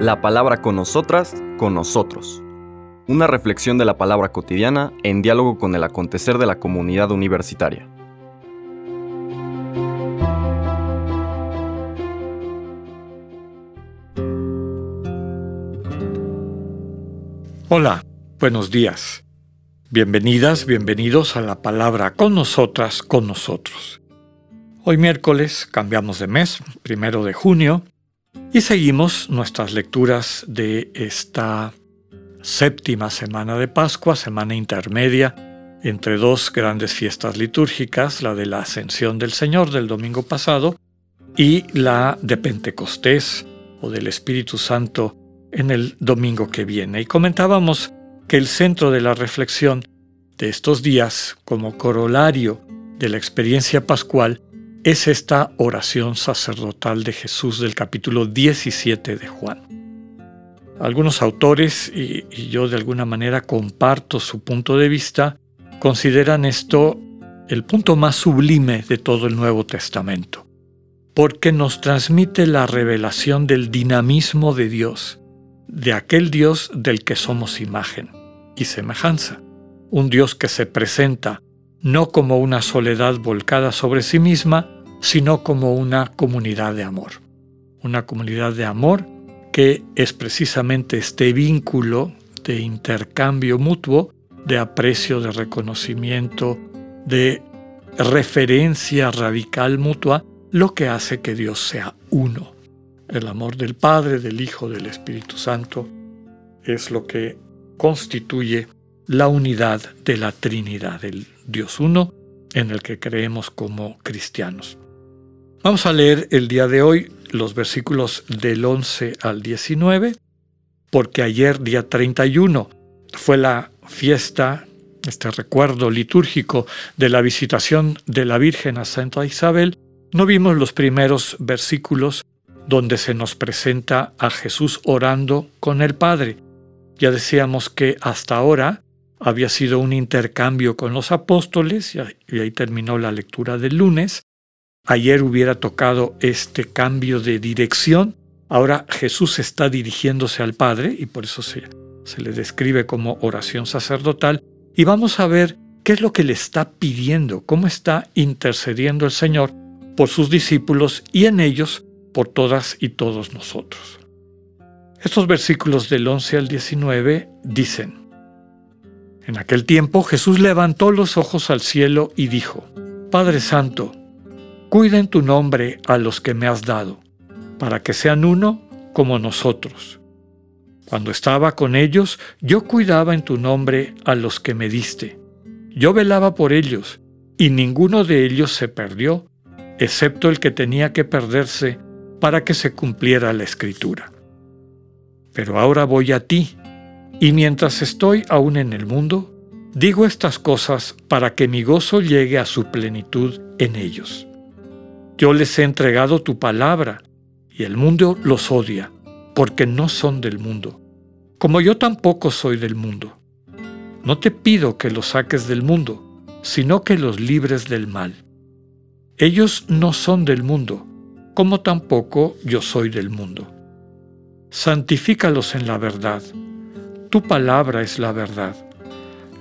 La palabra con nosotras, con nosotros. Una reflexión de la palabra cotidiana en diálogo con el acontecer de la comunidad universitaria. Hola, buenos días. Bienvenidas, bienvenidos a la palabra con nosotras, con nosotros. Hoy miércoles cambiamos de mes, primero de junio, y seguimos nuestras lecturas de esta séptima semana de Pascua, semana intermedia entre dos grandes fiestas litúrgicas, la de la Ascensión del Señor del domingo pasado y la de Pentecostés o del Espíritu Santo en el domingo que viene. Y comentábamos que el centro de la reflexión de estos días, como corolario de la experiencia pascual, es esta oración sacerdotal de Jesús del capítulo 17 de Juan. Algunos autores, y, yo de alguna manera comparto su punto de vista, consideran esto el punto más sublime de todo el Nuevo Testamento, porque nos transmite la revelación del dinamismo de Dios, de aquel Dios del que somos imagen y semejanza, un Dios que se presenta no como una soledad volcada sobre sí misma, sino como una comunidad de amor. Una comunidad de amor que es precisamente este vínculo de intercambio mutuo, de aprecio, de reconocimiento, de referencia radical mutua, lo que hace que Dios sea uno. El amor del Padre, del Hijo, del Espíritu Santo es lo que constituye la unidad de la Trinidad, del Dios uno en el que creemos como cristianos. Vamos a leer el día de hoy los versículos del 11 al 19, porque ayer, día 31, fue la fiesta, este recuerdo litúrgico de la visitación de la Virgen a Santa Isabel. No vimos los primeros versículos donde se nos presenta a Jesús orando con el Padre. Ya decíamos que hasta ahora había sido un intercambio con los apóstoles, y ahí terminó la lectura del lunes, Ayer hubiera tocado este cambio de dirección. Ahora Jesús está dirigiéndose al Padre y por eso se, le describe como oración sacerdotal. Y vamos a ver qué es lo que le está pidiendo, cómo está intercediendo el Señor por sus discípulos y en ellos por todas y todos nosotros. Estos versículos del 11 al 19 dicen, En aquel tiempo Jesús levantó los ojos al cielo y dijo, Padre Santo, Cuida en tu nombre a los que me has dado, para que sean uno como nosotros. Cuando estaba con ellos, yo cuidaba en tu nombre a los que me diste. Yo velaba por ellos, y ninguno de ellos se perdió, excepto el que tenía que perderse para que se cumpliera la escritura. Pero ahora voy a ti, y mientras estoy aún en el mundo, digo estas cosas para que mi gozo llegue a su plenitud en ellos. Yo les he entregado tu palabra, y el mundo los odia, porque no son del mundo, como yo tampoco soy del mundo. No te pido que los saques del mundo, sino que los libres del mal. Ellos no son del mundo, como tampoco yo soy del mundo. Santifícalos en la verdad. Tu palabra es la verdad.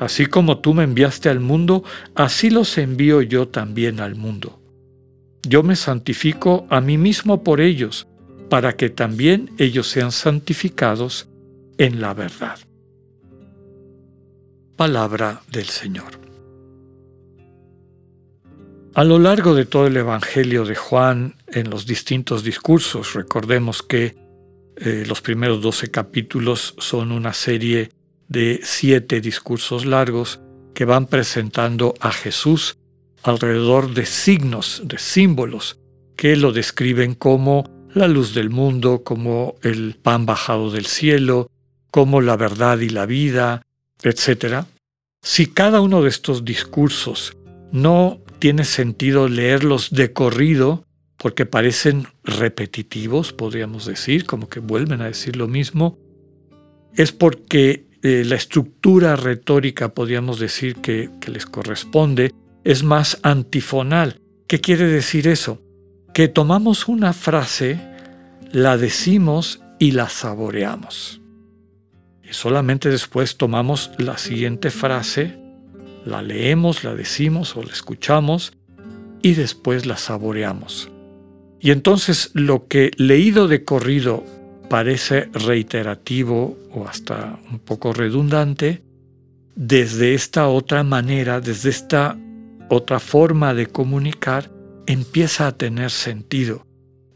Así como tú me enviaste al mundo, así los envío yo también al mundo. Yo me santifico a mí mismo por ellos, para que también ellos sean santificados en la verdad. Palabra del Señor. A lo largo de todo el Evangelio de Juan, en los distintos discursos, recordemos que eh, los primeros doce capítulos son una serie de siete discursos largos que van presentando a Jesús alrededor de signos, de símbolos, que lo describen como la luz del mundo, como el pan bajado del cielo, como la verdad y la vida, etc. Si cada uno de estos discursos no tiene sentido leerlos de corrido, porque parecen repetitivos, podríamos decir, como que vuelven a decir lo mismo, es porque eh, la estructura retórica, podríamos decir, que les corresponde, es más antifonal. ¿Qué quiere decir eso? Que tomamos una frase la decimos y la saboreamos. Y solamente después tomamos la siguiente frase, la leemos, la decimos o la escuchamos y después la saboreamos. Y entonces lo que leído de corrido parece reiterativo o hasta un poco redundante, desde esta otra manera, desde esta otra forma de comunicar, empieza a tener sentido,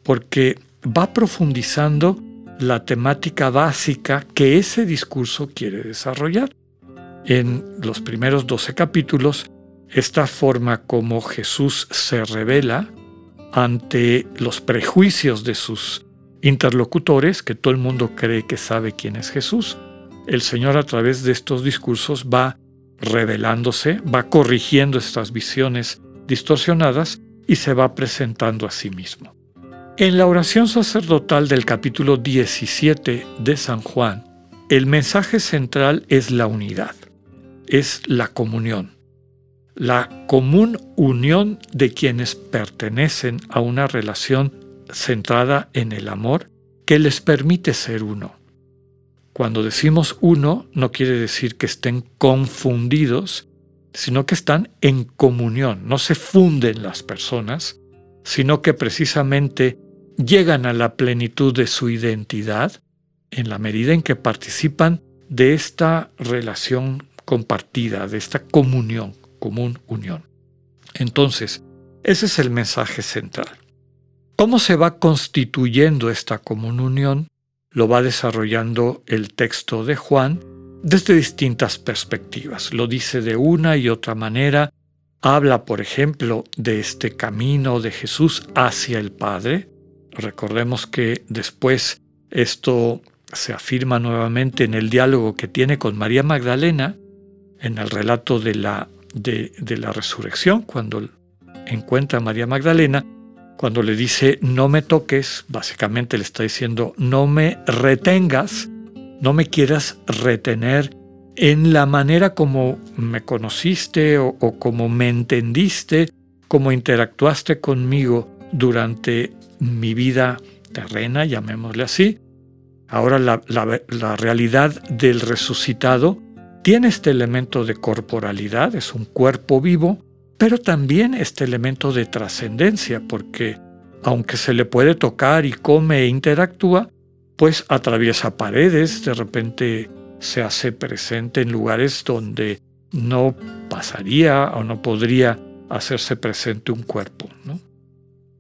porque va profundizando la temática básica que ese discurso quiere desarrollar. En los primeros 12 capítulos, esta forma como Jesús se revela ante los prejuicios de sus interlocutores, que todo el mundo cree que sabe quién es Jesús, el Señor a través de estos discursos va revelándose, va corrigiendo estas visiones distorsionadas y se va presentando a sí mismo. En la oración sacerdotal del capítulo 17 de San Juan, el mensaje central es la unidad, es la comunión, la común unión de quienes pertenecen a una relación centrada en el amor que les permite ser uno. Cuando decimos uno no quiere decir que estén confundidos, sino que están en comunión, no se funden las personas, sino que precisamente llegan a la plenitud de su identidad en la medida en que participan de esta relación compartida, de esta comunión, común unión. Entonces, ese es el mensaje central. ¿Cómo se va constituyendo esta común unión? Lo va desarrollando el texto de Juan desde distintas perspectivas. Lo dice de una y otra manera. Habla, por ejemplo, de este camino de Jesús hacia el Padre, Recordemos que después esto se afirma nuevamente en el diálogo que tiene con María Magdalena, en el relato de la, de, la resurrección, cuando encuentra a María Magdalena, cuando le dice no me toques, básicamente le está diciendo no me retengas, no me quieras retener en la manera como me conociste o, como me entendiste, como interactuaste conmigo durante mi vida terrena, llamémosle así. Ahora la, realidad del resucitado tiene este elemento de corporalidad, es un cuerpo vivo, pero también este elemento de trascendencia, porque aunque se le puede tocar y come e interactúa, pues atraviesa paredes, de repente se hace presente en lugares donde no pasaría o no podría hacerse presente un cuerpo.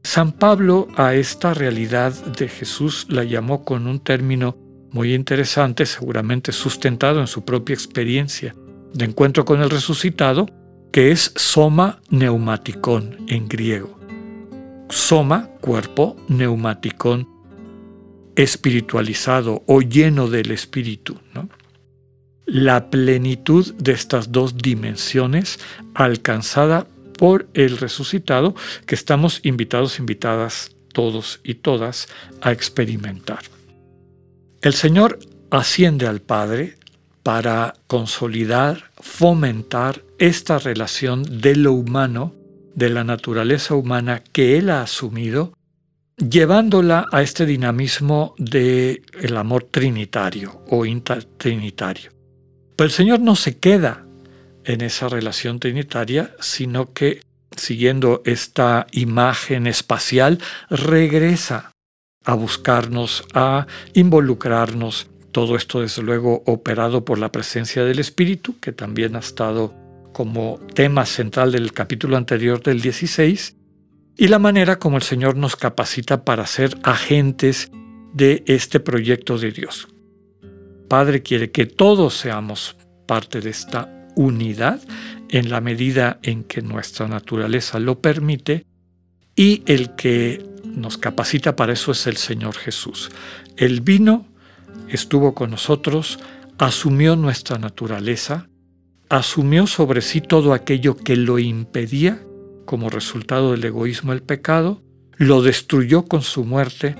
San Pablo a esta realidad de Jesús la llamó con un término muy interesante, seguramente sustentado en su propia experiencia de encuentro con el resucitado, que es soma neumaticón en griego. Soma, cuerpo, neumaticón, espiritualizado o lleno del espíritu. La plenitud de estas dos dimensiones alcanzada por el resucitado que estamos invitados, invitadas todos y todas a experimentar. El Señor asciende al Padre para consolidar, fomentar esta relación de lo humano, de la naturaleza humana que Él ha asumido, llevándola a este dinamismo del el amor trinitario o intertrinitario. Pero el Señor no se queda en esa relación trinitaria, sino que, siguiendo esta imagen espacial, regresa a buscarnos, a involucrarnos. Todo esto, desde luego, operado por la presencia del Espíritu, que también ha estado como tema central del capítulo anterior del 16, y la manera como el Señor nos capacita para ser agentes de este proyecto de Dios. Padre quiere que todos seamos parte de esta unidad en la medida en que nuestra naturaleza lo permite y el que nos capacita para eso es el Señor Jesús. El vino estuvo con nosotros, asumió nuestra naturaleza, asumió sobre sí todo aquello que lo impedía como resultado del egoísmo el pecado, lo destruyó con su muerte,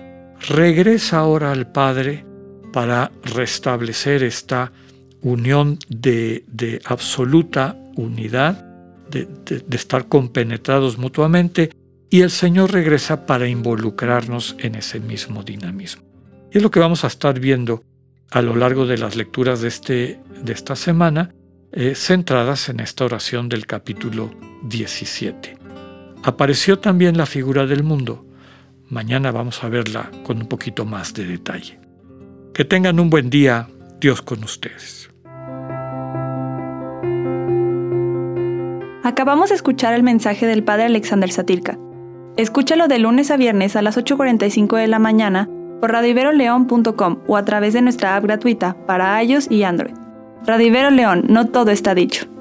regresa ahora al Padre para restablecer esta unión de, absoluta unidad, de, de estar compenetrados mutuamente, y el Señor regresa para involucrarnos en ese mismo dinamismo. Y es lo que vamos a estar viendo a lo largo de las lecturas de, este, de esta semana, eh, centradas en esta oración del capítulo 17. Apareció también la figura del mundo. Mañana vamos a verla con un poquito más de detalle. Que tengan un buen día, Dios con ustedes. Acabamos de escuchar el mensaje del Padre Alexander Satirka. Escúchalo de lunes a viernes a las 8.45 de la mañana por radiveroleón.com o a través de nuestra app gratuita para iOS y Android. Radivero León, no todo está dicho.